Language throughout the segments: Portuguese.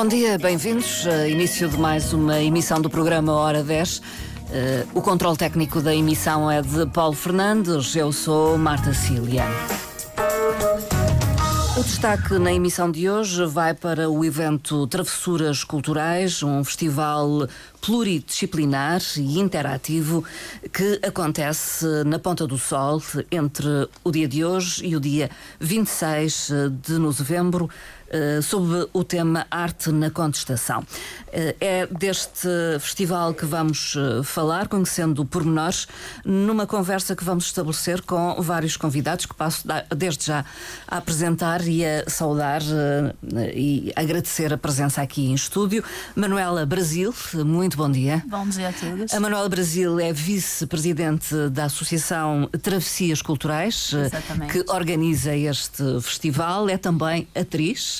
Bom dia, bem-vindos. Início de mais uma emissão do programa Hora 10. Uh, o controle técnico da emissão é de Paulo Fernandes. Eu sou Marta Cília. O destaque na emissão de hoje vai para o evento Travessuras Culturais, um festival pluridisciplinar e interativo que acontece na Ponta do Sol entre o dia de hoje e o dia 26 de novembro eh, sob o tema Arte na Contestação. Uh, é deste festival que vamos uh, falar, conhecendo pormenores, numa conversa que vamos estabelecer com vários convidados, que passo desde já a apresentar e a saudar e agradecer a presença aqui em estúdio. Manuela Brasil, muito bom dia. Bom dia a todos. A Manuela Brasil é vice-presidente da Associação Travessias Culturais, Exatamente. que organiza este festival, é também atriz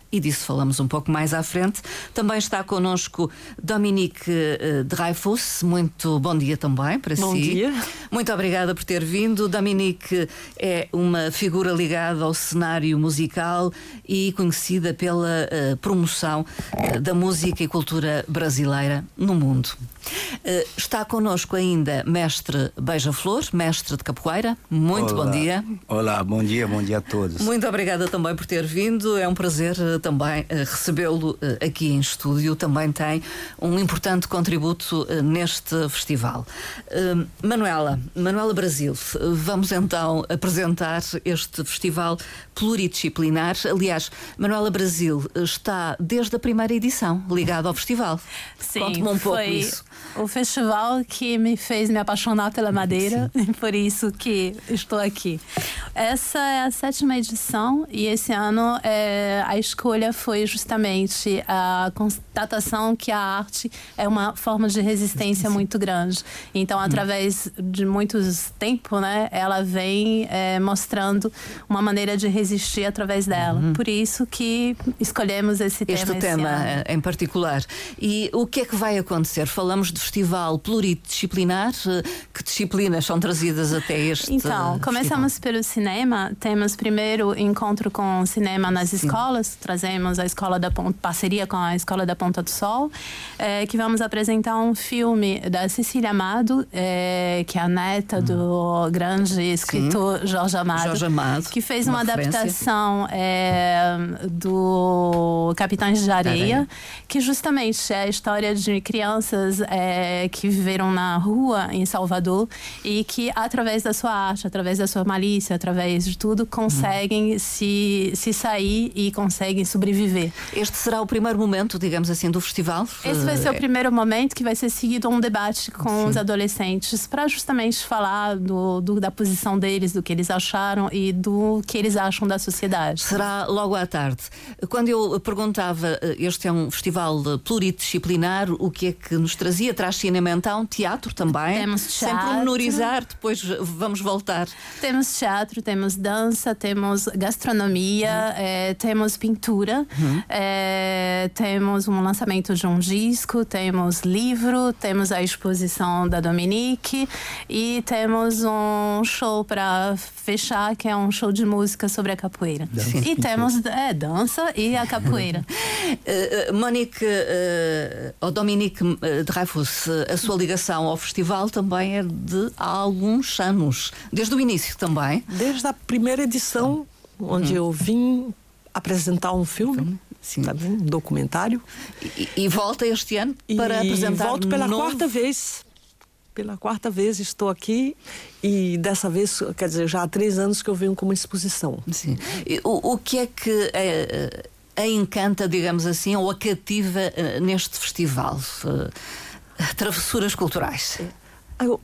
e disso falamos um pouco mais à frente. Também está connosco Dominique uh, Dreyfus. Muito bom dia também para bom si. Bom dia. Muito obrigada por ter vindo. Dominique é uma figura ligada ao cenário musical e conhecida pela uh, promoção uh, da música e cultura brasileira no mundo. Uh, está connosco ainda mestre Beija-Flor, mestre de capoeira. Muito Olá. bom dia. Olá, bom dia, bom dia a todos. Muito obrigada também por ter vindo. É um prazer também uh, recebê-lo aqui em estúdio. Também tem um importante contributo neste festival. Manuela, Manuela Brasil, vamos então apresentar este festival pluridisciplinar. Aliás, Manuela Brasil está desde a primeira edição ligada ao festival. Sim, um foi isso. o festival que me fez me apaixonar pela madeira, e por isso que estou aqui. Essa é a sétima edição e esse ano é, a escolha foi justamente a constatação que a arte é uma forma de resistência muito grande. Então, através de muitos tempos, né, ela vem é, mostrando uma maneira de resistir através dela. Uhum. Por isso que escolhemos esse tema. Este tema em particular. E o que é que vai acontecer? Falamos de festival pluridisciplinar. eh, Que disciplinas são trazidas até este Então, começamos festival? pelo cinema. Temos primeiro encontro com cinema nas Sim. escolas. Trazemos a escola da Ponta, parceria com a escola da Ponta do Sol, eh, que vamos apresentar um filme da Cecília Amado, eh, que é a neta do grande escritor Jorge Amado, Hum. Jorge Amado, que fez uma uma, adaptação eh, do Capitães de Areia, Areia. que justamente é a história de crianças eh, que viveram na rua em Salvador e que através da sua arte, através da sua malícia, através de tudo, conseguem se, se sair e conseguem sobreviver. Este será o primeiro momento, digamos assim, do festival? Esse vai ser o Eh, primeiro momento que vai ser seguido um debate com os adolescentes para justamente falar do, do- da posição deles, do que eles acharam e do que eles acham da sociedade. Será logo à tarde. Quando eu perguntava, eh, este é um festival eh, pluridisciplinar, o que é que nos trazia? Traz cinema então, teatro também? Temos Sem teatro. pormenorizar, depois vamos voltar. Temos teatro, temos dança, temos gastronomia, eh, temos pintura, eh, temos um lançamento de um disco, temos livro, temos a exposição da Dominique e temos um show para fechar, que é um show de música sobre a capoeira. E temos é, dança e a capoeira. Eh, eh, Monique eh, ou Dominique eh, Dreyfus, a sua ligação ao festival também é de há alguns anos, desde o início também. Desde a primeira edição, onde eu vim apresentar um filme, Sim. tá um documentário. E, e volta este ano para e apresentar volto pela novo... quarta vez. Pela quarta vez estou aqui e dessa vez, quer dizer, já há três anos que eu venho com uma exposição. Sim. E O, o que é que eh, a encanta, digamos assim, ou a cativa eh, neste festival? Travessuras culturais. Eu-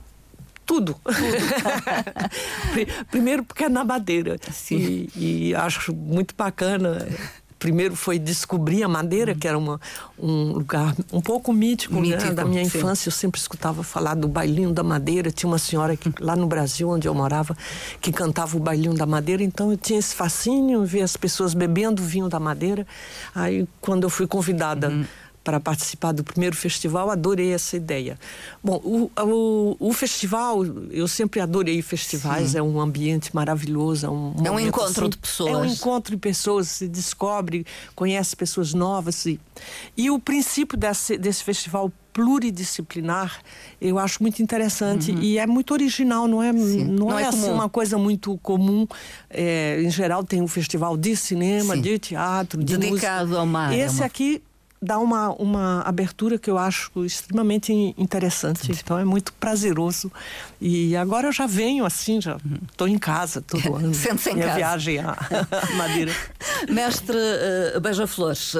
tudo. Pri- Primeiro porque é na madeira. Sim. E, e acho muito bacana. Primeiro foi descobrir a madeira, que era uma, um lugar um pouco mítico, né, Mítico, da minha sim. infância. Eu sempre escutava falar do bailinho da madeira. Tinha uma senhora que, lá no Brasil, onde eu morava, que cantava o bailinho da madeira. Então eu tinha esse fascínio, ver as pessoas bebendo vinho da madeira. Aí, quando eu fui convidada Uhum. Para participar do primeiro festival, adorei essa ideia. Bom, o, o, o festival, eu sempre adorei festivais, Sim. é um ambiente maravilhoso. É um, é um encontro assim, de pessoas. É um encontro de pessoas, se descobre, conhece pessoas novas. E, e o princípio desse, desse festival pluridisciplinar, eu acho muito interessante uhum. e é muito original, não é, não, não, é, é assim uma coisa muito comum. É, em geral tem um festival de cinema, Sim. de teatro, de dedicado música. ao mar. É Esse aqui dá uma, uma abertura que eu acho extremamente interessante. Então é muito prazeroso. E agora eu já venho assim, já estou em casa todo ano. Sente-se em Minha casa. viagem à Madeira. Mestre uh, Beija-Flores, uh,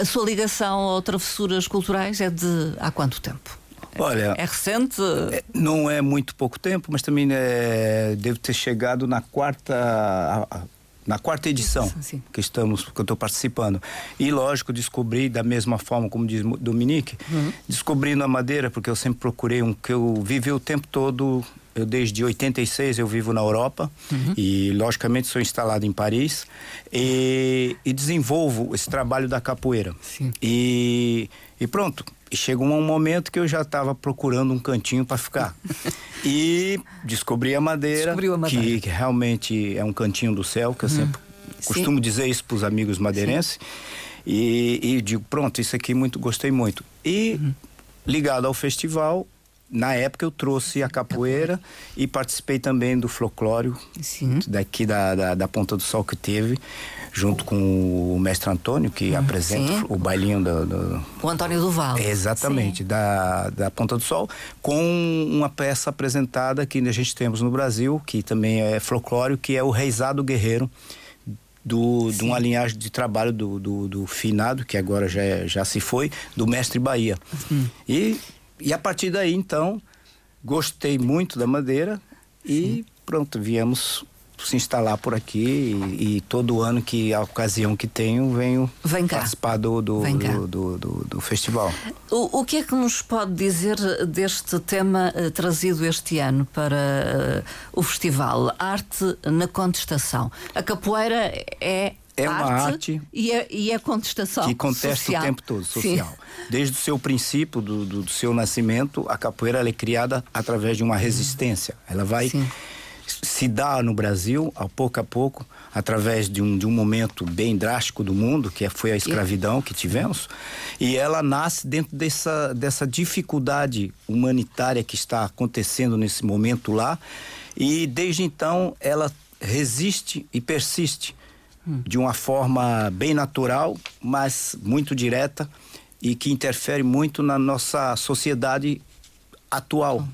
a sua ligação ao Travessuras Culturais é de há quanto tempo? Olha, é recente? É, não é muito pouco tempo, mas também é, devo ter chegado na quarta na quarta edição Sim. que estamos que eu estou participando e lógico descobri da mesma forma como diz Dominique uhum. descobrindo a madeira porque eu sempre procurei um que eu vivi o tempo todo eu desde 86 eu vivo na Europa uhum. e logicamente sou instalado em Paris e, e desenvolvo esse trabalho da capoeira Sim. e e pronto e chegou um momento que eu já estava procurando um cantinho para ficar. e descobri a madeira, a madeira, Que, que realmente é um cantinho do céu, que eu hum. sempre Sim. costumo dizer isso para os amigos madeirenses. E, e, digo, pronto, isso aqui muito gostei muito. E uhum. ligado ao festival, na época eu trouxe a capoeira e participei também do folclório daqui da, da, da, Ponta do Sol que teve, junto com o mestre Antônio, que hum, apresenta sim. o bailinho do, do, O Antônio Duval. Exatamente, da, da Ponta do Sol, com uma peça apresentada que a gente temos no Brasil, que também é folclório, que é o Reisado Guerreiro. Do, de uma linhagem de trabalho do, do, do, finado, que agora já, já se foi, do mestre Bahia. Hum. E e a partir daí, então, gostei muito da madeira e pronto, viemos se instalar por aqui e, e, todo ano que a ocasião que tenho venho Vem participar do do, do, do, do, do, festival. O, o que é que nos pode dizer deste tema uh, trazido este ano para uh, o festival? Arte na contestação. A capoeira é é uma arte, arte e, é, e é contestação que contesta social. o tempo todo, social. Sim. Desde o seu princípio, do, do, do, seu nascimento, a capoeira é criada através de uma resistência. Ela vai Sim. Se dar no Brasil, a pouco a pouco, através de um, de um momento bem drástico do mundo, que foi a escravidão que tivemos, e ela nasce dentro dessa, dessa dificuldade humanitária que está acontecendo nesse momento lá, e desde então ela resiste e persiste de uma forma bem natural, mas muito direta e que interfere muito na nossa sociedade atual.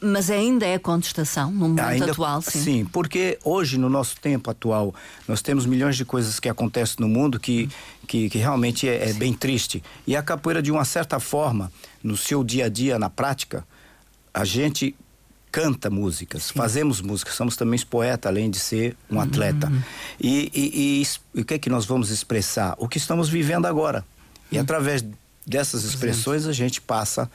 Mas ainda é contestação no momento ainda, atual, sim. Sim, porque hoje, no nosso tempo atual, nós temos milhões de coisas que acontecem no mundo que, que, que realmente é, é bem triste. E a capoeira, de uma certa forma, no seu dia a dia, na prática, a gente canta músicas, Sim. fazemos música, somos também poetas, além de ser um atleta. Uhum. E, e, e, e, o que é que nós vamos expressar? O que estamos vivendo agora. E uhum. através dessas expressões a gente passa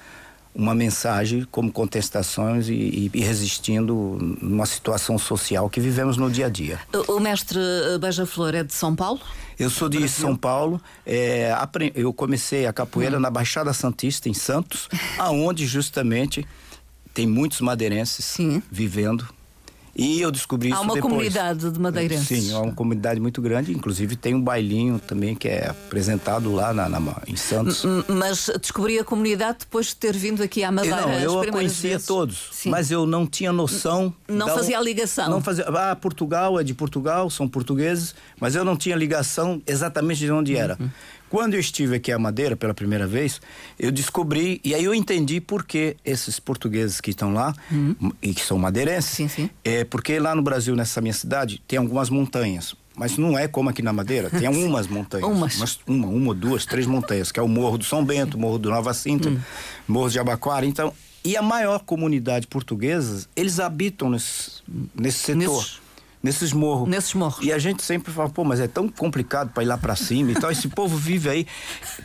uma mensagem como contestações e, e, resistindo numa situação social que vivemos no dia a dia. O mestre Beija-Flor é de São Paulo? Eu sou de Brasil. São Paulo. É, eu comecei a capoeira hum. na Baixada Santista, em Santos, aonde justamente tem muitos madeirenses Sim. vivendo. E eu descobri isso depois. Há uma comunidade de madeirenses. Sim, há uma comunidade muito grande. Inclusive tem um bailinho também que é apresentado lá na, na em Santos. Mas descobri a comunidade depois de ter vindo aqui à Madeira. Não, eu a conhecia vezes. todos, Sim. mas eu não tinha noção. Não da, fazia a ligação. Não fazia. Ah, Portugal é de Portugal, são portugueses, mas eu não tinha ligação exatamente de onde era. Uhum. Quando eu estive aqui à Madeira pela primeira vez, eu descobri, e aí eu entendi por que esses portugueses que estão lá, uhum. e que são madeirenses, sim, sim. é porque lá no Brasil, nessa minha cidade, tem algumas montanhas. Mas não é como aqui na Madeira, tem algumas montanhas. Umas. Umas, uma, uma, duas, três montanhas, que é o Morro do São Bento, Morro do Nova Cinta, uhum. Morro de Abaquara. Então, e a maior comunidade portuguesa, eles habitam nesse, nesse setor nesses morros. Nesses morros. E a gente sempre fala, pô, mas é tão complicado para ir lá para cima e tal. Esse povo vive aí.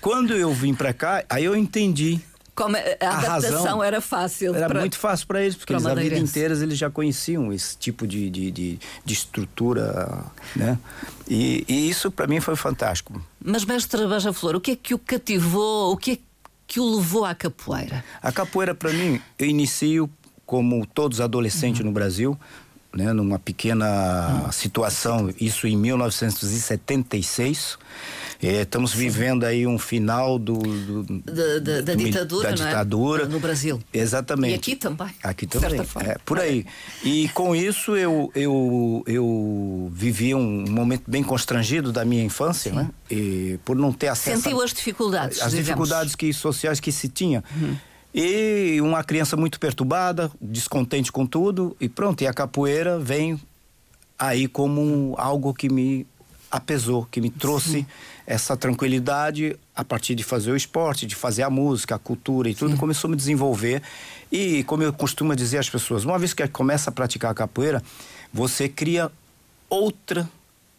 Quando eu vim para cá, aí eu entendi Como a, a adaptação razão, era fácil. Era para, muito fácil para eles, porque eles, a vida inteira eles já conheciam esse tipo de, de, de, de estrutura, né? E, e isso para mim foi fantástico. Mas, mestre Beija Flor, o que é que o cativou, o que é que o levou à capoeira? A capoeira, para mim, eu inicio como todos adolescentes uhum. no Brasil, né, numa pequena uhum. situação, isso em 1976. É, estamos vivendo aí um final do, do da, da, da, ditadura, da ditadura é? no Brasil. Exatamente. E aqui também. Aqui também. É, por aí. E com isso eu, eu, eu vivi um momento bem constrangido da minha infância, Sim. né? E por não ter acesso. Sentiu as dificuldades. As digamos. dificuldades que, sociais que se tinha. Uhum. E uma criança muito perturbada, descontente com tudo, e pronto, e a capoeira vem aí como algo que me apesou, que me trouxe Sim. essa tranquilidade a partir de fazer o esporte, de fazer a música, a cultura e tudo, Sim. começou a me desenvolver. E como eu costumo dizer às pessoas, uma vez que começa a praticar a capoeira, você cria outra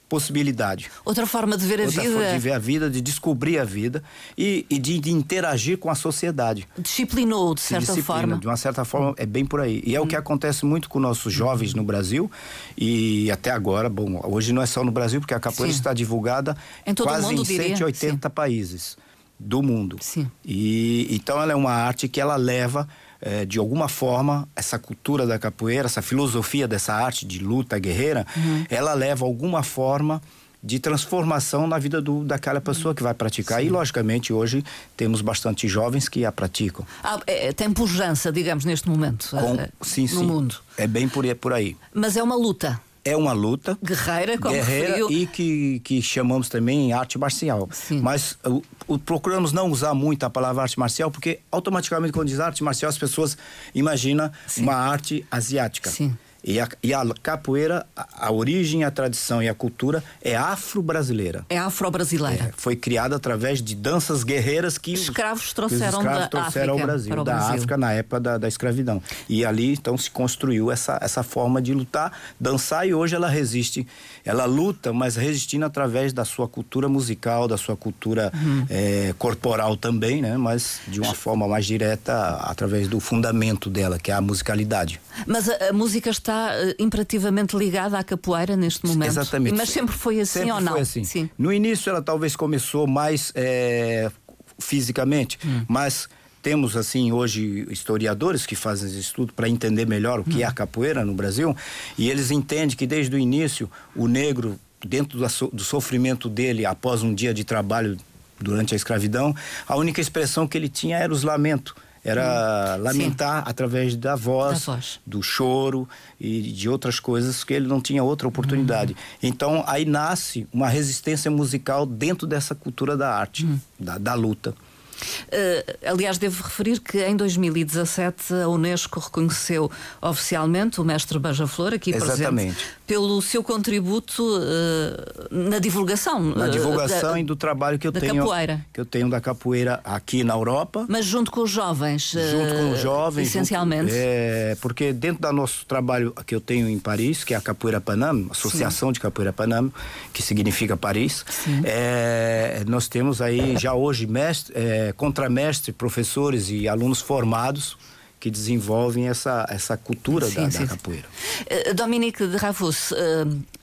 possibilidade. Outra forma de ver a Outra vida. Forma de ver a vida, de descobrir a vida e, e de, de, interagir com a sociedade. Disciplinou, de certa Disciplina, forma. De uma certa forma, é bem por aí. E é hum. o que acontece muito com nossos jovens no Brasil e até agora, bom, hoje não é só no Brasil, porque a capoeira Sim. está divulgada em quase mundo, em 180 países do mundo. Sim. E então ela é uma arte que ela leva é, de alguma forma, essa cultura da capoeira, essa filosofia dessa arte de luta guerreira, uhum. ela leva alguma forma de transformação na vida do, daquela pessoa que vai praticar. Sim. E, logicamente, hoje temos bastante jovens que a praticam. Ah, é, tem pujança, digamos, neste momento Com, uh, sim, no sim. mundo. É bem por, por aí. Mas é uma luta é uma luta guerreira, como guerreira referiu. e que, que chamamos também arte marcial. Sim. Mas o, o, procuramos não usar muito a palavra arte marcial porque automaticamente quando diz arte marcial as pessoas imaginam uma arte asiática. Sim. E a, e a capoeira, a, a, origem, a tradição e a cultura é afro-brasileira. É afro-brasileira. É, foi criada através de danças guerreiras que escravos trouxeram, os escravos da trouxeram África ao Brasil, para o da Brasil. África na época da, da escravidão. E ali então se construiu essa, essa forma de lutar, dançar e hoje ela resiste. Ela luta, mas resistindo através da sua cultura musical, da sua cultura uhum. é, corporal também, né? Mas de uma forma mais direta através do fundamento dela, que é a musicalidade. Mas a, a música está uh, imperativamente ligada à capoeira neste momento. Exatamente. Mas sempre foi assim sempre ou não? Foi assim. Sim. No início ela talvez começou mais é, fisicamente, hum. mas temos assim hoje historiadores que fazem esse estudo para entender melhor o que hum. é a capoeira no Brasil e eles entendem que desde o início o negro dentro do sofrimento dele após um dia de trabalho durante a escravidão a única expressão que ele tinha era os lamentos era hum. lamentar Sim. através da voz, da voz, do choro e de outras coisas que ele não tinha outra oportunidade. Hum. Então aí nasce uma resistência musical dentro dessa cultura da arte, hum. da, da luta. Uh, aliás, devo referir que em 2017 a Unesco reconheceu oficialmente o mestre Beija-Flor, aqui Exatamente. presente, pelo seu contributo uh, na divulgação. Na divulgação uh, e do trabalho que eu da tenho. Capoeira. Que eu tenho da capoeira aqui na Europa. Mas junto com os jovens. Junto com os jovens. Essencialmente. Junto, é, porque dentro do nosso trabalho que eu tenho em Paris, que é a Capoeira Panam, Associação Sim. de Capoeira Panam, que significa Paris, é, nós temos aí já hoje mestre. É, contramestre, professores e alunos formados que desenvolvem essa, essa cultura sim, da, sim. da, capoeira. Uh, Dominique de Ravus, uh,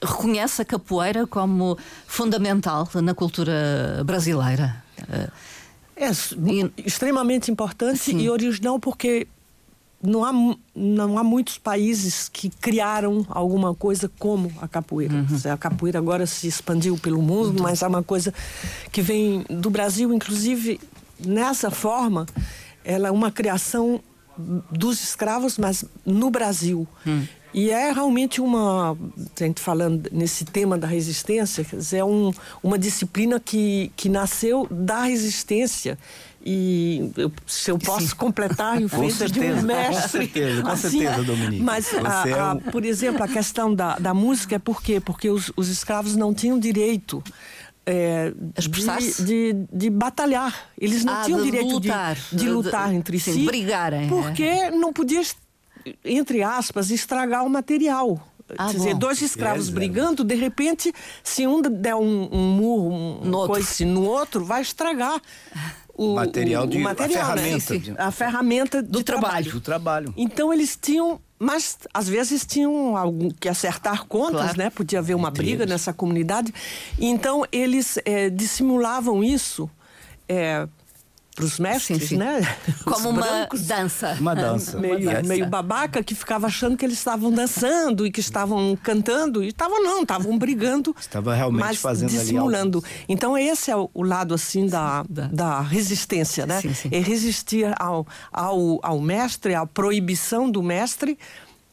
reconhece a capoeira como fundamental na cultura brasileira? Uh, é e... extremamente importante sim. e original porque não há, não há muitos países que criaram alguma coisa como a capoeira. Uhum. A capoeira agora se expandiu pelo mundo, uhum. mas é uma coisa que vem do Brasil, inclusive nessa forma, ela é uma criação dos escravos, mas no Brasil. Hum. E é realmente uma, a gente falando nesse tema da resistência, é um, uma disciplina que, que nasceu da resistência. E eu, se eu posso Sim. completar em frente de um mestre. Com certeza, com assim, certeza, Dominique. Mas, a, é um... por exemplo, a questão da, da música é por quê? Porque os, os escravos não tinham direito é, de, de, de, batalhar. Eles não ah, tinham direito lutar, de, de lutar de, entre sim, si. brigarem. Porque é. não podia, entre aspas, estragar o material. Ah, Quer dizer, dois escravos é, brigando, de repente, se um der um, um murro, um no, coisa assim, no outro, vai estragar o material de o material, a né? ferramenta, sim. a ferramenta Do de trabalho. do trabalho. Então eles tinham, mas às vezes tinham algum que acertar contas, Claro. né? Podia haver uma Entre briga eles. nessa comunidade. Então eles eh, dissimulavam isso para os mestres, Sim, sim. né? Os Como uma brancos dança. Uma dança. meio, dança. meio babaca que ficava achando que eles estavam dançando e que estavam cantando e estavam não, estavam brigando. Estava realmente mas fazendo ali dissimulando. Então esse é o, o lado assim da, da- da resistência, né? Sim, sim. É resistir ao, ao, ao mestre, à proibição do mestre,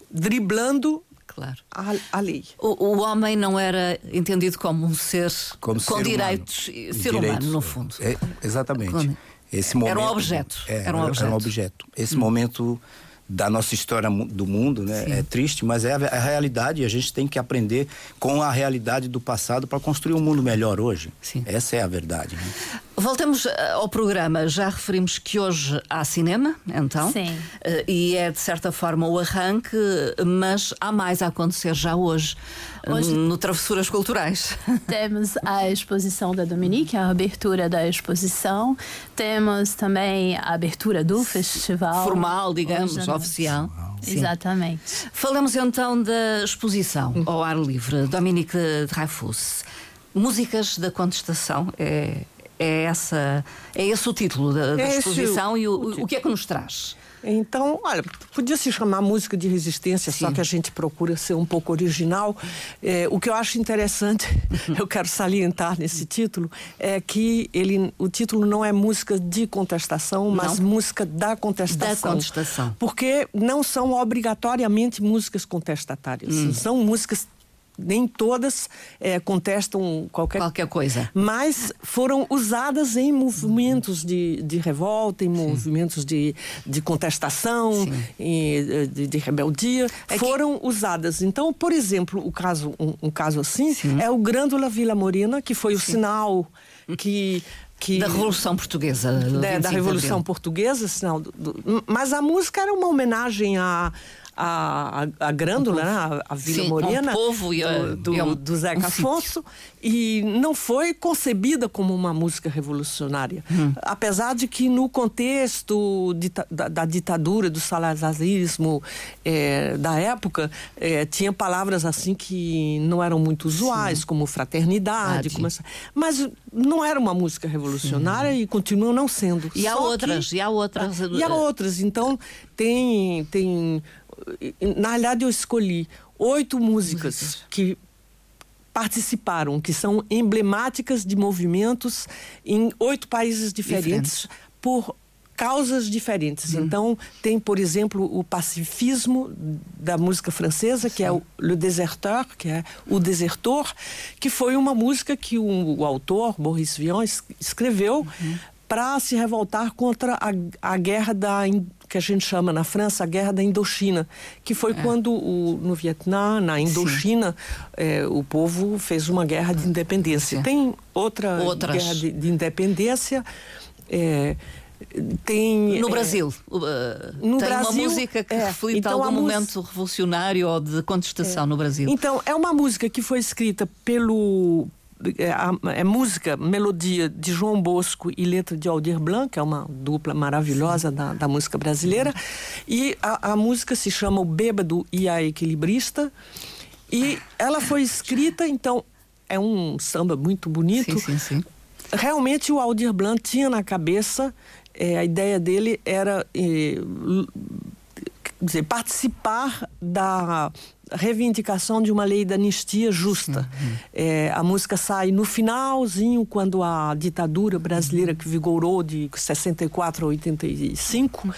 driblando Claro. a, a lei. O, o homem não era entendido como um ser Como com ser direitos, humano. ser Direitos, humano, no fundo. é, exatamente. Como- Esse momento, Era um objeto, É, era um objeto. Hum. objeto. Esse momento da nossa história do mundo, né? Sim. É triste, mas é a, a realidade. e A gente tem que aprender com a realidade do passado para construir um mundo melhor hoje. Sim. Essa é a verdade. né? Voltamos eh, ao programa. Já referimos que hoje há cinema, então. Sim. Eh, E é, de certa forma, o arranque, mas há mais a acontecer já hoje, eh, Hoje- no Travessuras Culturais. Temos a exposição da Dominique, a abertura da exposição. Temos também a abertura do festival. Formal, digamos, Hoje oficial. Sim. Exatamente. Falamos então da exposição ao ar livre, Dominique Dreyfus. Músicas da contestação é, é, essa, é esse o título da, da É exposição o- e o o, o que é que nos traz? Então, olha, podia se chamar música de resistência, só Sim. que a gente procura ser um pouco original. É, o que eu acho interessante, eu quero salientar nesse título, é que ele, o título não é música de contestação, mas Não. música da contestação. Da contestação. Porque não são obrigatoriamente músicas contestatárias. Hum. São músicas, nem todas é, contestam qualquer Qualquer coisa. mas foram usadas em movimentos de, de revolta, em movimentos de, de contestação, e, eh, de, de rebeldia, É que- foram usadas. Então, por exemplo, o caso, um, um caso assim é o Grândola Vila Morena, que foi o sinal que. que Da Revolução Portuguesa. 25 da de Revolução. Portuguesa, sinal do- do- mas a música era uma homenagem à a, a, a Grândola, né, a, a Vila Sim, Morena, povo e a- do, do, e a um- do Zeca um. Afonso, e não foi concebida como uma música revolucionária. Hum. Apesar de que no contexto dita- da, da ditadura, do salazarismo eh, da época, eh, tinha palavras assim que não eram muito usuais, como fraternidade, como essa- mas não era uma música revolucionária e continua não sendo. E há Só que- outras, e há outras. e há outras. Então, tem, tem. Na realidade, eu escolhi oito músicas Músicas. que participaram, que são emblemáticas de movimentos em oito países diferentes, Diferentes. por causas diferentes. Então, tem, por exemplo, o pacifismo da música francesa, que é o Le Déserteur, que é o desertor, que foi uma música que o, o autor, Boris Vian, es- escreveu para se revoltar contra a, a guerra da que a gente chama na França a guerra da Indochina, que foi quando o, no Vietnã, na Indochina, eh, o povo fez uma guerra de independência. Sim. Tem outra Outras. guerra de, de independência. eh, tem No eh, Brasil, uh, no tem Brasil, uma música que é, reflite então algum momento revolucionário ou de contestação no Brasil. Então, é uma música que foi escrita pelo. É, a- é música, melodia de João Bosco e letra de Aldir Blanc, que é uma dupla maravilhosa da, da música brasileira. E a, a música se chama O Bêbado e a Equilibrista. E ela foi escrita, então, é um samba muito bonito. Sim, sim, sim. Realmente o Aldir Blanc tinha na cabeça, eh, a ideia dele era quer dizer, participar da reivindicação de uma lei da anistia justa. Eh, a música sai no finalzinho, quando a ditadura brasileira que vigorou de 64 a 85.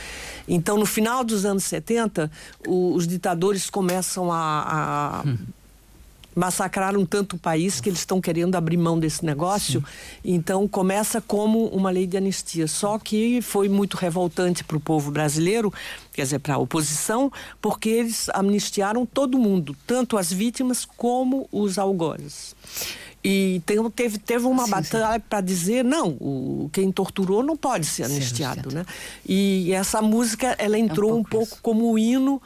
Então, no final dos anos 70, o- os ditadores começam a- a massacraram tanto o país que eles estão querendo abrir mão desse negócio. Então começa como uma lei de anistia. Só que foi muito revoltante para o povo brasileiro, quer dizer, para a oposição, porque eles amnistiaram todo mundo, tanto as vítimas como os algozes. E teve, teve uma Sim, batalha para dizer, não, o, quem torturou não pode ser anistiado. Né? E essa música, ela entrou um pouco pouco isso. como o hino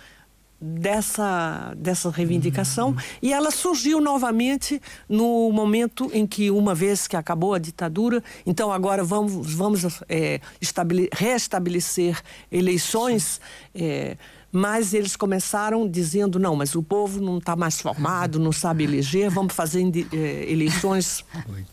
dessa, dessa reivindicação uhum. e ela surgiu novamente no momento em que, uma vez que acabou a ditadura, então agora vamos, vamos é, restabelecer eleições. É, mas eles começaram dizendo não, mas o povo não está mais formado, não sabe eleger, vamos fazer é, eleições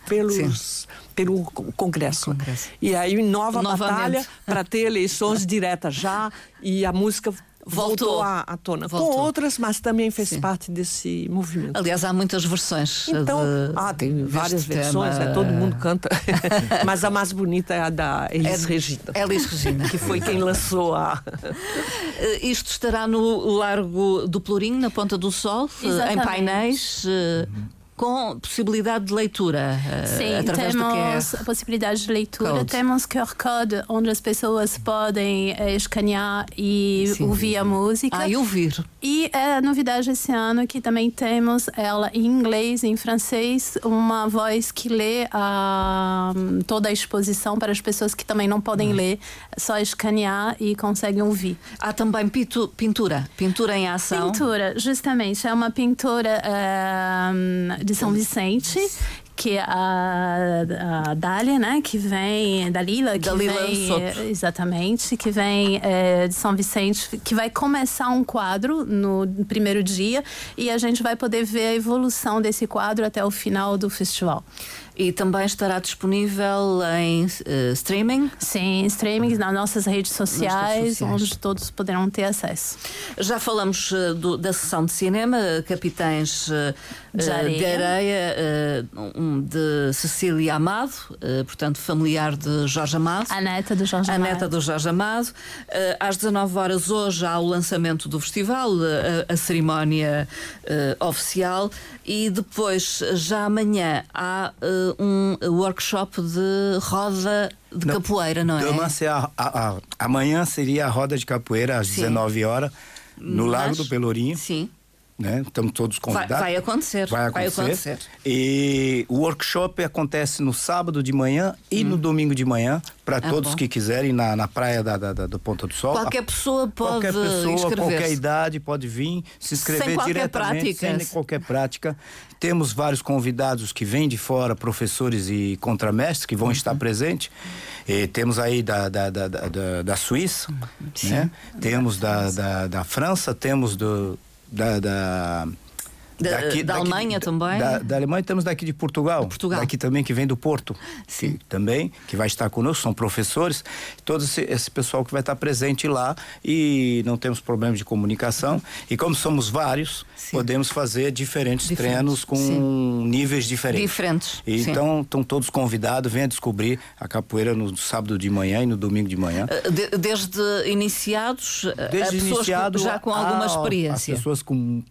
pelos, pelo Congresso. Congresso. E aí nova Novamente. batalha para ter eleições diretas já e a música voltou, à, à tona. Voltou. Com outras, mas também fez Sim. parte desse movimento. Aliás, há muitas versões. Então, de, ah, tem várias versões, é, todo mundo canta. mas a mais bonita é a da Elis é, Regina. Elis Regina. que foi quem lançou a. Eh, isto estará no Largo do Plurim, na Ponta do Sol, Exatamente. em painéis. Uhum com possibilidade de leitura uh, Sim, através temos do a possibilidade de leitura, code. temos QR Code onde as pessoas podem uh, escanear e Sim. ouvir a música. Ah, e ouvir. E a novidade esse ano é que também temos ela em inglês, em francês, uma voz que lê a, toda a exposição para as pessoas que também não podem hum. ler, só escanear e conseguem ouvir. Há também pintu, pintura, pintura em ação. Pintura, justamente, é uma pintura uh, de São Vicente, que é a, a Dália, né, que vem Dalila, que Dalila vem Soto. exatamente, que vem é, de São Vicente, que vai começar um quadro no primeiro dia e a gente vai poder ver a evolução desse quadro até o final do festival. E também estará disponível em uh, streaming? Sim, streaming nas nossas redes sociais, sociais, onde todos poderão ter acesso. Já falamos uh, do, da sessão de cinema, Capitães uh, de Areia, de, areia um, de Cecília Amado, portanto, familiar de Jorge Amado. A neta do Jorge Amado. A neta do Jorge Amado. às 19 horas hoje há o lançamento do festival, a, a cerimónia oficial, e depois, já amanhã, há um workshop de roda de não, capoeira, não é? a, a, a, amanhã seria a roda de capoeira às Sim. 19 horas no Mas, Lago do Pelourinho. Sim. Né? Estamos todos convidados. Vai, vai, acontecer. vai, acontecer. Vai acontecer. E o workshop acontece no sábado de manhã e hum. no domingo de manhã, para ah, todos bom. que quiserem, na, na praia da, da, da, do Ponta do Sol. Qualquer pessoa pode Qualquer pessoa, qualquer idade pode vir, se inscrever sem diretamente, prática. sem qualquer prática. Temos vários convidados que vêm de fora, professores e contramestres, que vão uhum. estar presentes. E temos aí da, da, da, da, da Suíça, né? temos da, da, da França, temos do da, da da, daqui, da daqui, Alemanha também? Da, da, Alemanha temos daqui de Portugal. Portugal. Daqui também que vem do Porto. Sim. Que, também, que vai estar conosco, são professores. Todo esse, esse, pessoal que vai estar presente lá e não temos problemas de comunicação. E como somos vários, Sim. podemos fazer diferentes, diferentes. treinos com Sim. níveis diferentes. Diferentes. E então estão todos convidados, venham descobrir a capoeira no sábado de manhã e no domingo de manhã. Eh, de, desde iniciados, desde iniciados já com alguma experiência. As pessoas com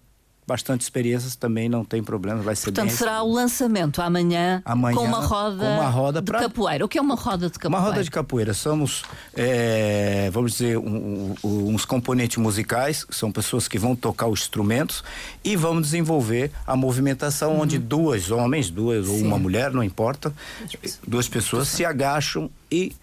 bastante experiências também não tem problema, vai ser Portanto, bem será o lançamento amanhã, amanhã, com uma roda, com uma roda de pra... capoeira. O que é uma roda de capoeira? Uma roda de capoeira. Somos, é, vamos dizer, um, um, uns componentes musicais, são pessoas que vão tocar os instrumentos e vamos desenvolver a movimentação uhum. onde dois homens, duas Sim. ou uma mulher, não importa, duas pessoas se agacham e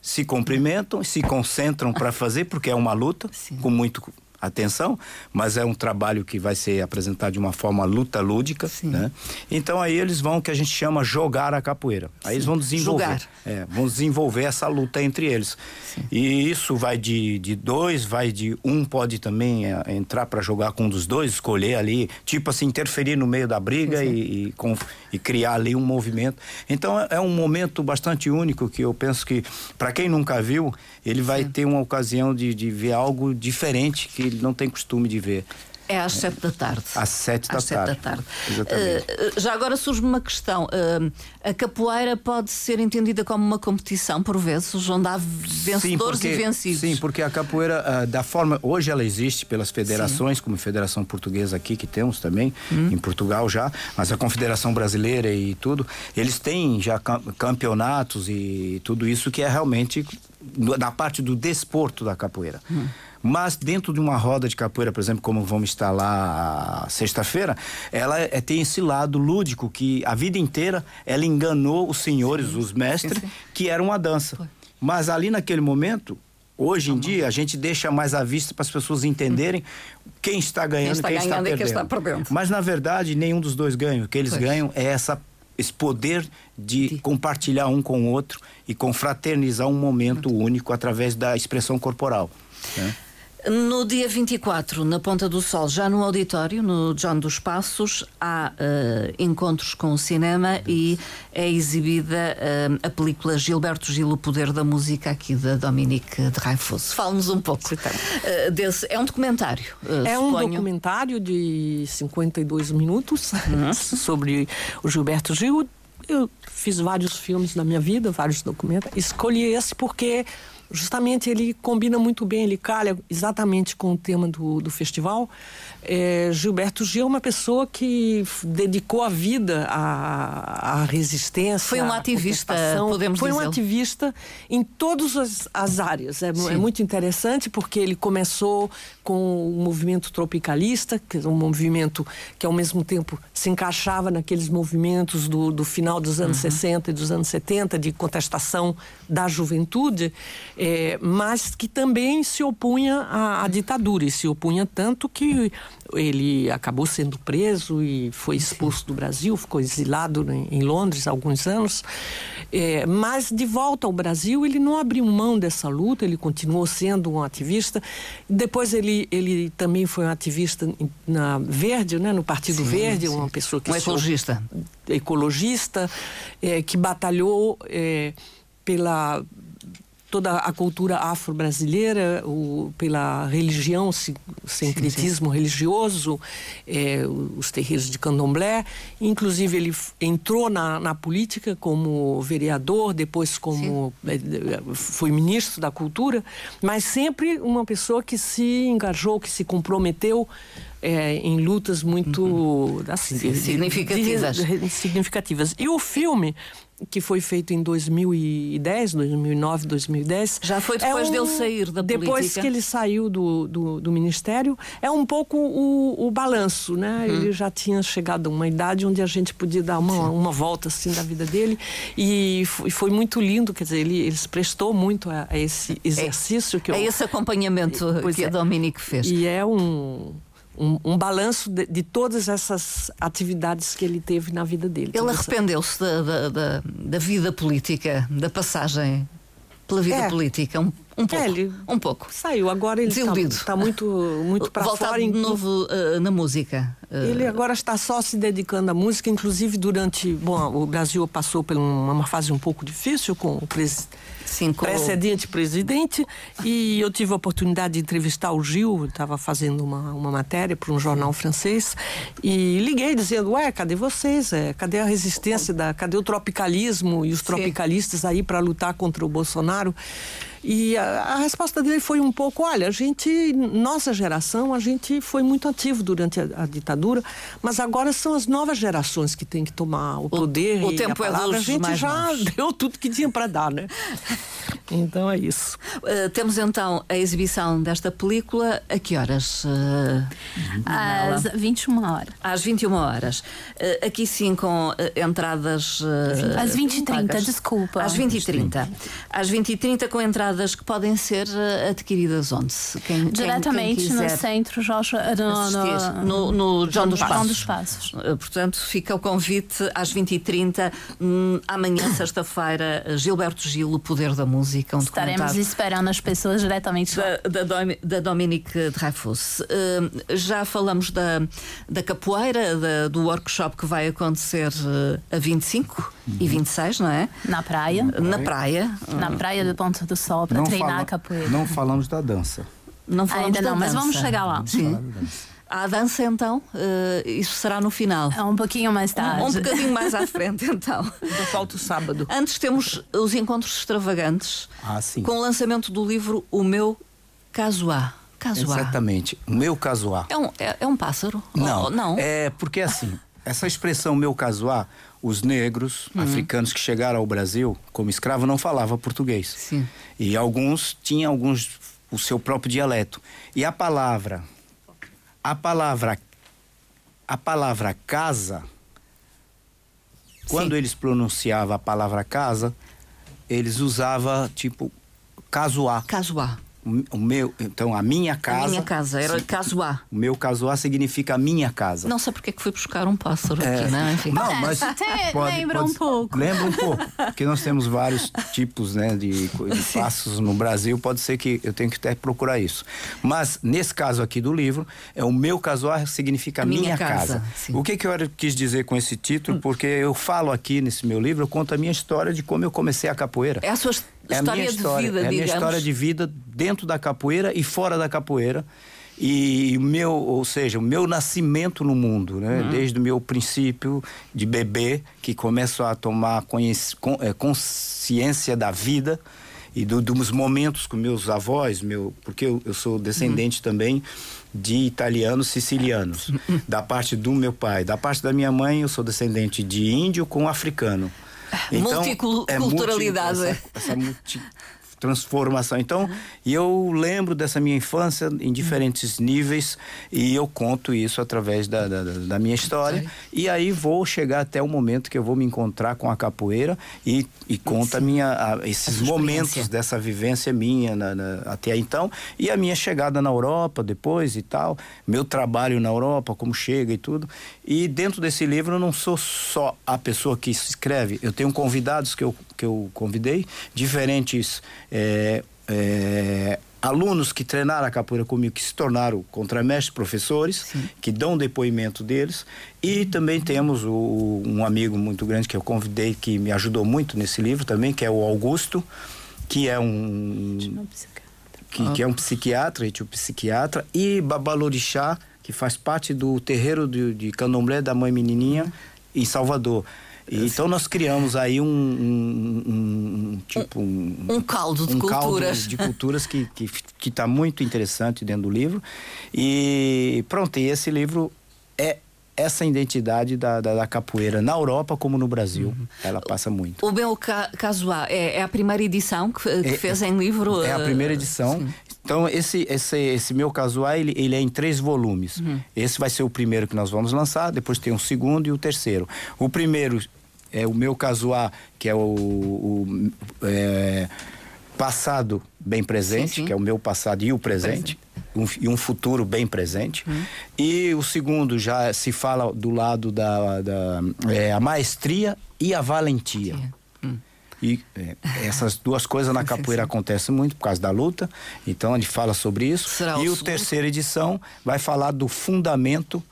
se cumprimentam, se concentram para fazer, porque é uma luta Sim. com muito atenção, mas é um trabalho que vai ser apresentado de uma forma luta lúdica, Sim. né? Então aí eles vão que a gente chama jogar a capoeira. Aí Sim. eles vão desenvolver, é, vão desenvolver essa luta entre eles. Sim. E isso vai de, de dois, vai de um pode também é, entrar para jogar com um dos dois, escolher ali, tipo assim interferir no meio da briga e, e, com, e, criar ali um movimento. Então é, é, um momento bastante único que eu penso que para quem nunca viu ele vai ter uma ocasião de, de ver algo diferente que ele não tem costume de ver. É às sete da tarde. Às sete da, às tarde. Sete da tarde. Exatamente. Uh, já agora surge-me uma questão. Uh, a capoeira pode ser entendida como uma competição, por vezes, onde há vencedores sim, porque, e vencidos. Sim, porque a capoeira, uh, da forma. Hoje ela existe pelas federações, sim. como a Federação Portuguesa aqui, que temos também, hum. em Portugal já, mas a Confederação Brasileira e tudo, eles têm já campeonatos e tudo isso que é realmente na parte do desporto da capoeira. Hum. Mas dentro de uma roda de capoeira, por exemplo, como vamos estar lá sexta-feira, ela é, tem esse lado lúdico que a vida inteira ela enganou os senhores, sim. os mestres, sim, sim. que era uma dança. Foi. Mas ali naquele momento, Hoje em dia, a gente deixa mais à vista para as pessoas entenderem quem está ganhando quem está, quem ganhando está e quem está perdendo. Mas, na verdade, nenhum dos dois ganha. O que eles pois. ganham é essa, esse poder de, de compartilhar um com o outro e confraternizar um momento único através da expressão corporal. Né? No dia 24, na Ponta do Sol, já no auditório, no John dos Passos, há uh, encontros com o cinema e é exibida uh, a película Gilberto Gil, o Poder da Música, aqui da Dominique de Raifoso. Fale-nos um pouco uh, desse. É um documentário. é suponho. um documentário de 52 minutos uhum. sobre o Gilberto Gil. Eu fiz vários filmes na minha vida, vários documentos. Escolhi esse porque justamente ele combina muito bem, ele calha exatamente com o tema do, do festival. É, Gilberto Gil é uma pessoa que dedicou a vida à, à resistência. Foi um ativista, podemos Foi um ativista em todas as, as áreas. É, é, muito interessante porque ele começou com o movimento tropicalista, que é um movimento que ao mesmo tempo se encaixava naqueles movimentos do, do final dos anos uhum. 60 e dos anos 70 de contestação da juventude, é, mas que também se opunha à, à ditadura e se opunha tanto que ele acabou sendo preso e foi expulso do Brasil, ficou exilado em Londres há alguns anos. É, mas de volta ao Brasil, ele não abriu mão dessa luta, ele continuou sendo um ativista. Depois ele, ele também foi um ativista na Verde, né, no Partido sim, Verde, sim. uma pessoa que um ecologista, ecologista, é, que batalhou é, pela toda a cultura afro-brasileira, pela religião, sincretismo sim, sim. religioso, é, os terreiros de candomblé. Inclusive, ele entrou na, na política como vereador, depois como é, foi ministro da cultura, mas sempre uma pessoa que se engajou, que se comprometeu é, em lutas muito uhum. assim, significativas. De, de, significativas. E o filme que foi feito em 2010, 2009, 2010. Já foi depois é um, dele sair da depois política? Depois que ele saiu do, do, do, Ministério, é um pouco o, o balanço, né? Uhum. Ele já tinha chegado a uma idade onde a gente podia dar uma, uma volta, assim, da vida dele. E foi, foi muito lindo, quer dizer, ele, ele se prestou muito a, a esse exercício. É, que eu, é esse acompanhamento que é. a Dominique fez. E é um um, um balanço de, de, todas essas atividades que ele teve na vida dele. Ele arrependeu-se da, da, da, da, vida política, da passagem pela vida é. política, um, um pouco. É, ele um pouco. Saiu, agora ele está tá muito, muito para fora. de novo uh, na música. Uh... Ele agora está só se dedicando à música, inclusive durante. Bom, o Brasil passou por uma fase um pouco difícil com o presidente Cinco... precedente presidente e eu tive a oportunidade de entrevistar o Gil, estava fazendo uma, uma matéria para um jornal francês e liguei dizendo, ué, cadê vocês? É, cadê a resistência, da, cadê o tropicalismo e os tropicalistas aí para lutar contra o Bolsonaro? E a, a, resposta dele foi um pouco, olha, a gente, nossa geração, a gente foi muito ativo durante a, a ditadura, mas agora são as novas gerações que têm que tomar o poder o, o tempo a é palavra. É a gente já novos. deu tudo que tinha para dar, né? Então é isso. Uh, temos então a exibição desta película a que horas? Uh, Às 21 horas. Às 21 horas. Uh, aqui sim com entradas. Às 20 e 30, desculpa. Às 20 e 30. Às 20 e 30 com entradas que podem ser eh, adquiridas onde? Quem, Diretamente quem, no centro Jorge, no, no, no, no João dos Passos. dos Passos. Eh, portanto, fica o convite às 20h30, hum, amanhã, sexta-feira, Gilberto Gil, O Poder da Música. Um Estaremos esperando as pessoas diretamente da, da, da Dominique Dreyfus. Uh, já falamos da, da capoeira, da, do workshop que vai acontecer uh, a 25 uhum. e 26, não é? Na praia. Na praia. Na praia do Ponto do Sol para treinar fala, a capoeira. Não falamos da dança. Não falamos Ainda da não, dança. mas vamos chegar lá. Sim. A dança, então, uh, isso será no final. É um pouquinho mais tarde. Um, um bocadinho mais à frente, então. Ainda falta o sábado. Antes temos os encontros extravagantes. Ah, sim. Com o lançamento do livro O Meu Casuá. Casuá. Exatamente. O meu casuá. É um, é, é um pássaro? Não. Oh, não. É porque assim, essa expressão meu casuá, os negros uhum. africanos que chegaram ao Brasil como escravo não falavam português. Sim. E alguns tinham alguns o seu próprio dialeto. E a palavra a palavra a palavra casa quando Sim. eles pronunciavam a palavra casa, eles usavam tipo casuá. Casuá. O meu, então, a minha casa. A minha casa, era sim, casuá. O meu casuá significa a minha casa. Não sei porque é que fui buscar um pássaro é. aqui, né? Enfim. Não, mas. pode, lembra pode, um pouco. Lembra um pouco. Porque nós temos vários tipos né, de, de pássaros no Brasil, pode ser que eu tenho que até procurar isso. Mas, nesse caso aqui do livro, é o meu casuá significa a minha, minha casa. casa. O que, que eu quis dizer com esse título? Hum. Porque eu falo aqui nesse meu livro, eu conto a minha história de como eu comecei a capoeira. É a sua é a minha história, vida, é a minha história de vida dentro da capoeira e fora da capoeira. E meu, ou seja, o meu nascimento no mundo, né? Uhum. Desde o meu princípio de bebê, que começo a tomar é, consciência da vida e do, dos momentos com meus avós, meu, porque eu, eu sou descendente uhum. também de italianos sicilianos, da parte do meu pai. Da parte da minha mãe, eu sou descendente de índio com africano. Então, Multiculturalidade. É multi, essa, essa multi, transformação. Então, e eu lembro dessa minha infância em diferentes níveis e eu conto isso através da, da, da minha história. E aí vou chegar até o momento que eu vou me encontrar com a capoeira e, e conta minha, a, esses momentos dessa vivência minha na, na, até então e a minha chegada na Europa depois e tal, meu trabalho na Europa, como chega e tudo. E dentro desse livro eu não sou só a pessoa que escreve, eu tenho convidados que eu, que eu convidei, diferentes é, é, alunos que treinaram a capoeira comigo, que se tornaram contramestres, professores, Sim. que dão depoimento deles. E também temos o, um amigo muito grande que eu convidei, que me ajudou muito nesse livro também, que é o Augusto, que é um. Que, que é um psiquiatra, um psiquiatra, e Babalorixá, que faz parte do terreiro de, de Candomblé da Mãe Menininha, em Salvador. E, então nós criamos aí um, um, um tipo um, um, caldo de um culturas caldo de culturas que que que está muito interessante dentro do livro e pronto e esse livro é essa identidade da, da, da, capoeira na Europa como no Brasil, uhum. ela passa muito. O Bel Casuá é, é, a primeira edição que, que é, fez em livro? É a primeira eh, edição. Sim. Então, esse, esse, esse meu casuá, ele, ele é em três volumes. Uhum. Esse vai ser o primeiro que nós vamos lançar, depois tem o segundo e o terceiro. O primeiro é o meu casuá, que é o, o é, passado bem presente, sim, sim. que é o meu passado e o presente, um, e um futuro bem presente. Uhum. E o segundo já se fala do lado da, da é, a maestria e a valentia. Uhum. E é, essas duas coisas na capoeira acontecem muito por causa da luta. Então ele fala sobre isso. Será e o, terceira edição vai falar do fundamento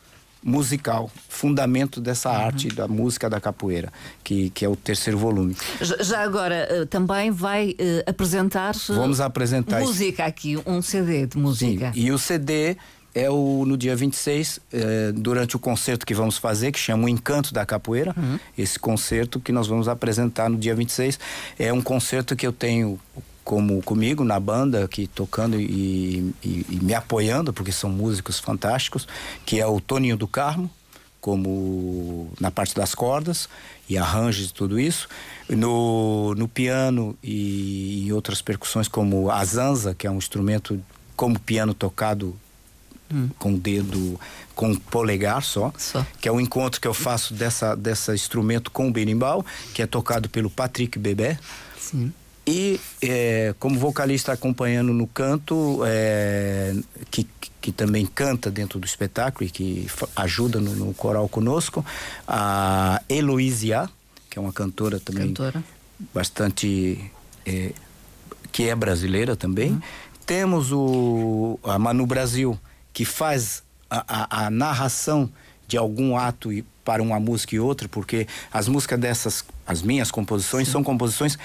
musical, fundamento dessa uhum. arte da música da capoeira, que, que é o terceiro volume. Já agora eh, também vai uh, apresentar eh, Vamos apresentar música aqui, um CD de música. Sim, e o CD é o, no dia 26, eh, durante o concerto que vamos fazer, que chama O Encanto da Capoeira. Uhum. Esse concerto que nós vamos apresentar no dia 26 é um concerto que eu tenho como comigo na banda, aqui tocando e, e, e me apoiando, porque são músicos fantásticos, que é o Toninho do Carmo, como na parte das cordas e arranjos e tudo isso. No, no piano e, e outras percussões, como a zanza, que é um instrumento como piano tocado hum. com o dedo, com o polegar só, só, que é o encontro que eu faço dessa, dessa instrumento com o berimbau, que é tocado pelo Patrick Bebé. Sim. E é, como vocalista acompanhando no canto, é, que, que também canta dentro do espetáculo e que ajuda no, no coral conosco, a Heloísia, que é uma cantora também cantora. bastante. É, que é brasileira também. Uhum. Temos o, a Manu Brasil, que faz a, a, a narração de algum ato para uma música e outra, porque as músicas dessas, as minhas composições, Sim. são composições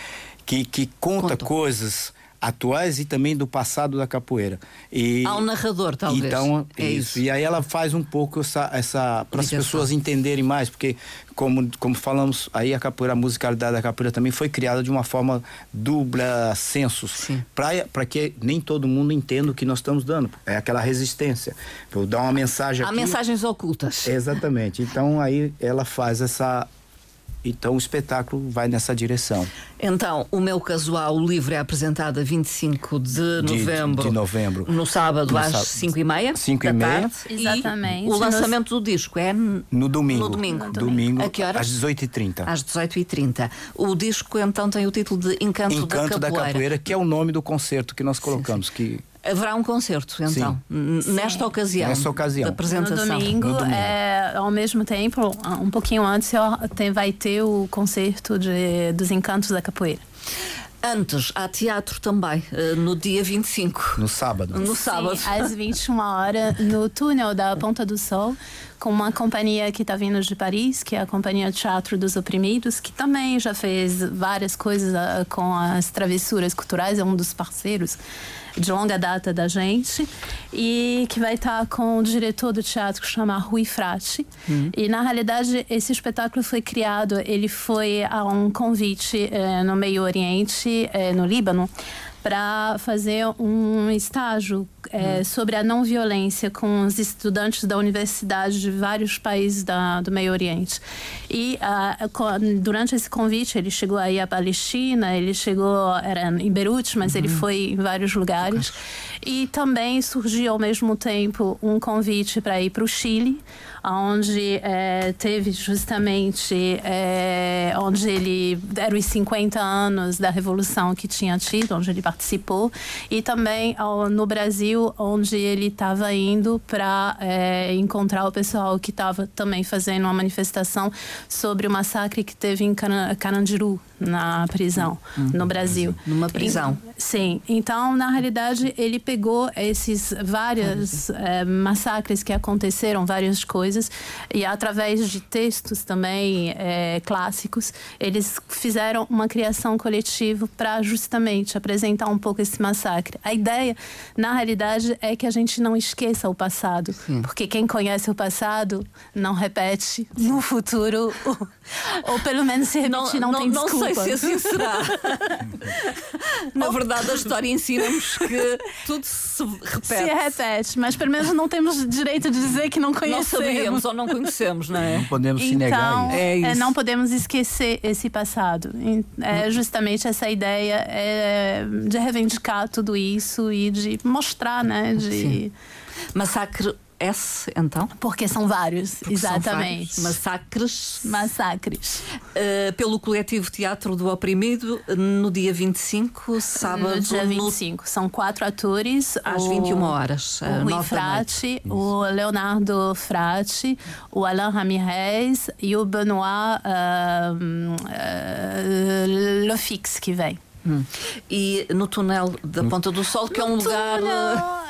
que, que conta Conto. coisas atuais e também do passado da capoeira. E, Há um narrador, talvez. Então, é isso. isso. E aí ela faz um pouco essa, essa para as pessoas entenderem mais, porque como, como falamos, aí a capoeira, a musicalidade da capoeira também foi criada de uma forma dupla sensos, para que nem todo mundo entenda o que nós estamos dando. É aquela resistência. Vou dar uma mensagem Há aqui. mensagens ocultas. Exatamente. Então aí ela faz essa Então o espetáculo vai nessa direção. Então, o meu casual, o livro é apresentado a 25 de novembro. De, de novembro. No sábado no às 5 e meia. 5 e meia. Tarde, Exatamente. o lançamento do disco é no domingo. No domingo. No domingo. A que horas? Às 18h30. Às 18h30. O disco então tem o título de Encanto, Encanto da, Capoeira. da Capoeira, que é o nome do concerto que nós colocamos. Sim, sim. Que Haverá um concerto, então, Sim. nesta ocasião. Nesta ocasião. Da apresentação. No domingo, no domingo. É, ao mesmo tempo, um pouquinho antes, tem, vai ter o concerto de, dos Encantos da Capoeira. Antes, há teatro também, eh, no dia 25. No sábado. No sábado. Sim, às 21 horas, no túnel da Ponta do Sol, com uma companhia que está vindo de Paris, que é a Companhia Teatro dos Oprimidos, que também já fez várias coisas ah, com as travessuras culturais, é um dos parceiros de longa data da gente e que vai estar com o diretor do teatro que chama Rui Frati. Uhum. E na realidade esse espetáculo foi criado, ele foi a um convite eh, no Meio Oriente, eh, no Líbano, para fazer um estágio é, sobre a não violência com os estudantes da universidade de vários países da, do Meio Oriente. E durante esse convite, ele chegou aí à Palestina, ele chegou, era em Beirute, mas uhum. ele foi em vários lugares. E também surgiu ao mesmo tempo um convite para ir para o Chile, onde é, teve justamente é, onde ele eram os 50 anos da revolução que tinha tido, onde ele participou, e também ao, no Brasil, onde ele estava indo para é, encontrar o pessoal que estava também fazendo uma manifestação sobre o massacre que teve em Carandiru, na prisão, uhum. no Brasil. Numa prisão. E, sim. Então, na realidade, ele pegou esses vários é, massacres que aconteceram, várias coisas, e através de textos também é, clássicos, eles fizeram uma criação coletiva para justamente apresentar um pouco esse massacre. A ideia, na realidade, é que a gente não esqueça o passado, sim. porque quem conhece o passado não repete no futuro, ou, ou pelo menos se repetir não, não, não tem desculpa sei se assim será. Na verdade, a história ensina-nos que tudo se repete. Se repete, mas pelo menos não temos direito de dizer que não conhecemos. Não sabíamos ou não conhecemos, não é? Não podemos então, se negar. É isso. É, não podemos esquecer esse passado. É justamente essa ideia é, de reivindicar tudo isso e de mostrar, né? De... Sim. Massacre S, então? Porque são vários, Porque exatamente. São vários. Massacres. Massacres. Uh, pelo coletivo Teatro do Oprimido, no dia 25, sábado. No dia 25. No... São quatro atores. Às o... 21 horas. O Rui Frati, o Leonardo Frati, o Alain Ramirez e o Benoit uh, uh, Lofix, que vem. Hum. E no túnel da Ponta do Sol, que no é um lugar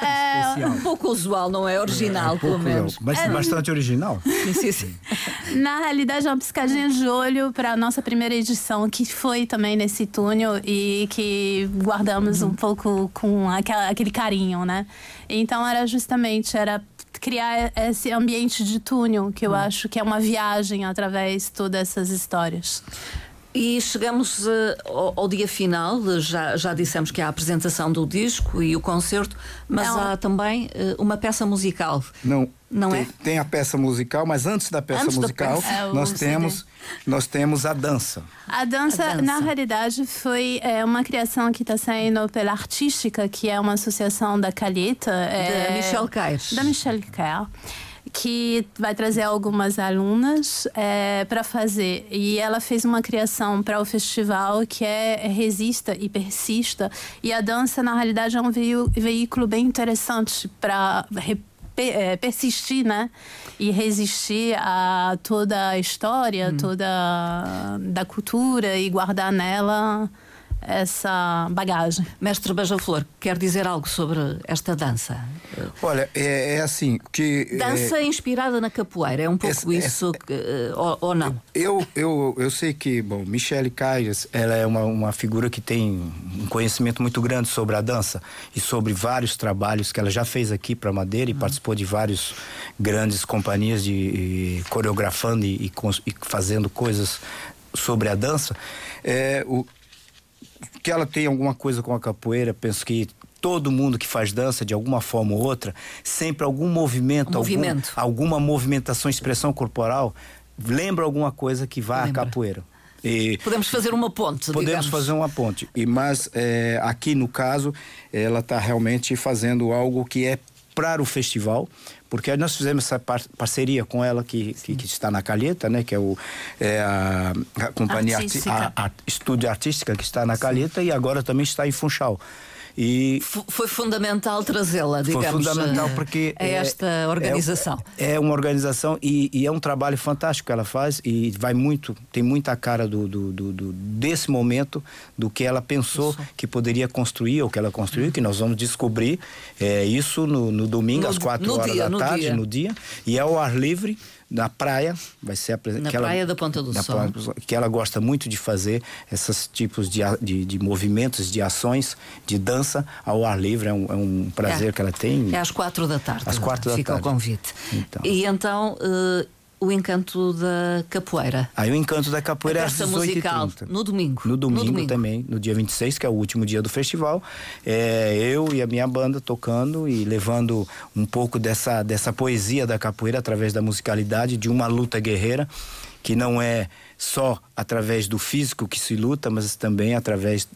é, um pouco usual, não é original, é, um pelo menos. Mas é, bastante original. Sim, sim, sim. Na realidade, é uma piscadinha de olho para a nossa primeira edição, que foi também nesse túnel e que guardamos um pouco com aquela, aquele carinho, né? Então era justamente era criar esse ambiente de túnel que eu hum. acho que é uma viagem através de todas essas histórias. E chegamos uh, ao, ao, dia final, já, já dissemos que há a apresentação do disco e o concerto, mas Não. há também uh, uma peça musical. Não, não tem, é? Tem a peça musical, mas antes da peça antes musical, peça. É nós, temos, nós temos a dança. A dança, a dança. na realidade, foi é, uma criação que está saindo pela Artística, que é uma associação da Calheta. É, da Michelle Cair. Da Michelle Cair que vai trazer algumas alunas é, para fazer. E ela fez uma criação para o festival que é Resista e Persista. E a dança, na realidade, é um veículo bem interessante para é, persistir, né? E resistir a toda a história, hum. toda da cultura e guardar nela essa bagagem. Mestre Beija-Flor, quer dizer algo sobre esta dança? Olha, é, é assim que... Dança é, inspirada na capoeira, é um pouco isso que, eh, ou, ou, não? Eu, eu, eu sei que, bom, Michele Caias, ela é uma, uma figura que tem um conhecimento muito grande sobre a dança e sobre vários trabalhos que ela já fez aqui para Madeira e uhum. participou de vários grandes companhias de e, coreografando e, e, e, fazendo coisas sobre a dança. É, o, que ela tem alguma coisa com a capoeira, penso que todo mundo que faz dança de alguma forma ou outra, sempre algum movimento, um movimento. Algum, alguma movimentação, expressão corporal lembra alguma coisa que vai lembra. à capoeira. E podemos fazer uma ponte. Podemos digamos. fazer uma ponte. E mas é, aqui no caso ela está realmente fazendo algo que é para o festival, porque nós fizemos essa par parceria com ela que, que, que, está na Calheta, né, que é, o, é a, a companhia artística. A, a, estúdio artística que está na Calheta Sim. e agora também está em Funchal. E foi fundamental trazê-la, digamos, foi fundamental porque a esta é, organização. É, é, uma organização e, e, é um trabalho fantástico que ela faz e vai muito, tem muita cara do, do, do, do desse momento, do que ela pensou isso. que poderia construir ou que ela construiu, que nós vamos descobrir é, isso no, no domingo no, às quatro horas dia, da tarde, dia. no dia, e é ao ar livre na praia, vai ser apresentada. Na praia ela, da Ponta do Sol. que ela gosta muito de fazer esses tipos de, de, de, movimentos, de ações, de dança ao ar livre. É um, é um prazer é, que ela tem. É às quatro da tarde. Às quatro da fica tarde. Fica o convite. Então. E então. Uh, o encanto da capoeira. Aí o encanto da capoeira é às 18 musical no domingo. No domingo. no domingo também, no dia 26, que é o último dia do festival. É, eu e a minha banda tocando e levando um pouco dessa, dessa poesia da capoeira através da musicalidade de uma luta guerreira, que não é só através do físico que se luta, mas também através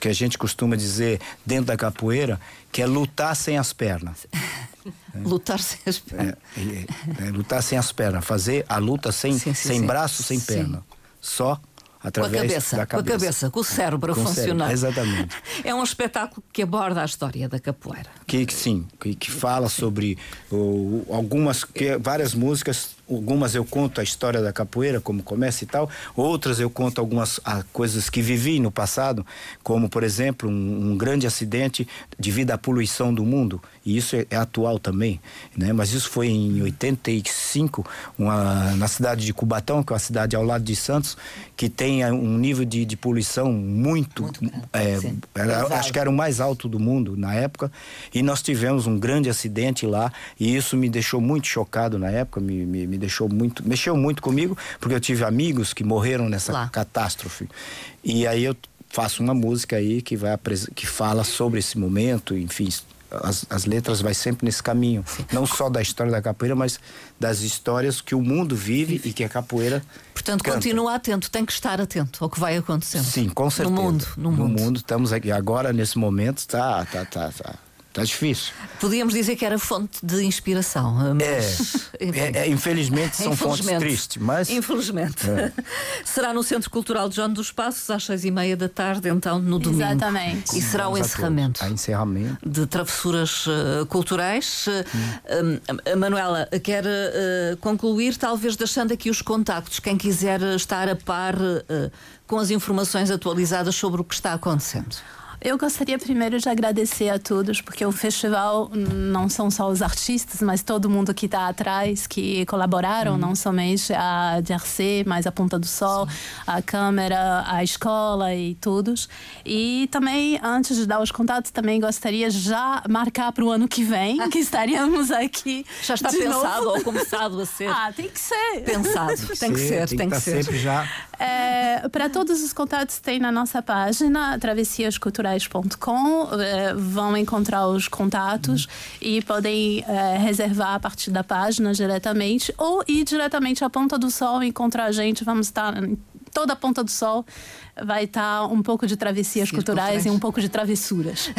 que a gente costuma dizer dentro da capoeira, que é lutar sem as pernas. Lutar sem as pernas. É, é, é, lutar sem as pernas. Fazer a luta sem, sim, sim, sem sim. braço, sem perna. Só através com a cabeça, da cabeça. Com a cabeça, com o cérebro com funcionar. Cérebro, exatamente. É um espetáculo que aborda a história da capoeira. Que, que sim, que, que fala sobre o, algumas, que, várias músicas algumas eu conto a história da capoeira, como começa e tal, outras eu conto algumas ah, coisas que vivi no passado, como, por exemplo, um, um, grande acidente devido à poluição do mundo, e isso é, é, atual também, né? mas isso foi em 85, uma, na cidade de Cubatão, que é uma cidade ao lado de Santos, que tem ah, um nível de, de poluição muito. muito é, era, acho que era o mais alto do mundo na época, e nós tivemos um grande acidente lá, e isso me deixou muito chocado na época, me, me, me deixou muito, mexeu muito comigo, porque eu tive amigos que morreram nessa Lá. catástrofe. E aí eu faço uma música aí que vai que fala sobre esse momento, enfim, as, as letras vai sempre nesse caminho, não só da história da capoeira, mas das histórias que o mundo vive e que a capoeira Portanto, canta. continua atento, tem que estar atento ao que vai acontecendo. Sim, com certeza. No mundo, no, no mundo. mundo estamos aqui agora nesse momento, tá, tá, tá, tá Está difícil. Podíamos dizer que era fonte de inspiração. Mas, é, é, é, infelizmente são infelizmente, fontes tristes, mas. Infelizmente. É. Será no Centro Cultural de João dos Passos, às seis e meia da tarde, então, no domingo. Exatamente. E será o encerramento. A encerramento. De travessuras uh, culturais. Hum. Uh, Manuela, quer uh, concluir, talvez deixando aqui os contactos, quem quiser estar a par com as informações atualizadas sobre o que está acontecendo. Eu gostaria primeiro de agradecer a todos, porque o festival não são só os artistas, mas todo mundo que está atrás, que colaboraram, uhum. não somente a DRC, mas a Ponta do Sol, Sim. a Câmara, a escola e todos. E também, antes de dar os contatos, também gostaria já marcar para o ano que vem, que estaríamos aqui. Já está pensado novo. ou começado a ser? Ah, tem que ser. Pensado, tem que ser, tem, tem que, que ser. Sempre já. É, para todos os contatos tem na nossa página, Travessias Culturais culturais.com, eh, vão encontrar os contatos uhum. e podem eh, reservar a partir da página diretamente ou ir diretamente à Ponta do Sol encontrar a gente. Vamos estar toda a Ponta do Sol vai estar um pouco de travessias culturais, e um pouco de travessuras.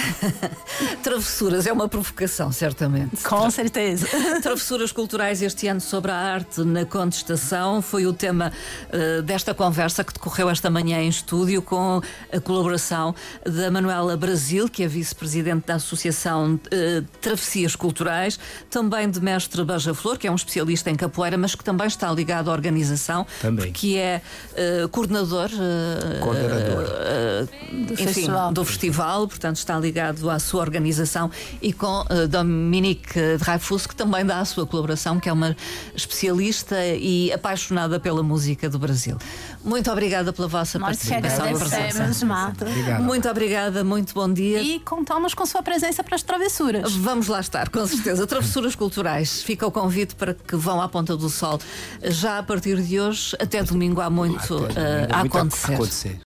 travessuras é uma provocação, certamente. Com certeza. travessuras culturais este ano sobre a arte na contestação foi o tema uh, desta conversa que decorreu esta manhã em estúdio com a colaboração da Manuela Brasil, que é vice-presidente da Associação uh, Travessias Culturais, também de mestre Beija Flor, que é um especialista em capoeira, mas que também está ligado à organização, também. que é uh, coordenador coordenador uh, do, enfim, festival. do festival, portanto está ligado à sua organização e com uh, Dominique Dreyfus, que também dá a sua colaboração, que é uma especialista e apaixonada pela música do Brasil. Muito obrigada pela vossa Nós participação e presença. Muito obrigada, muito bom dia. E contamos com sua presença para as travessuras. Vamos lá estar, com certeza. Travessuras culturais. Fica o convite para que vão à Ponta do Sol já a partir de hoje, até domingo há muito, a acontecer. acontecer.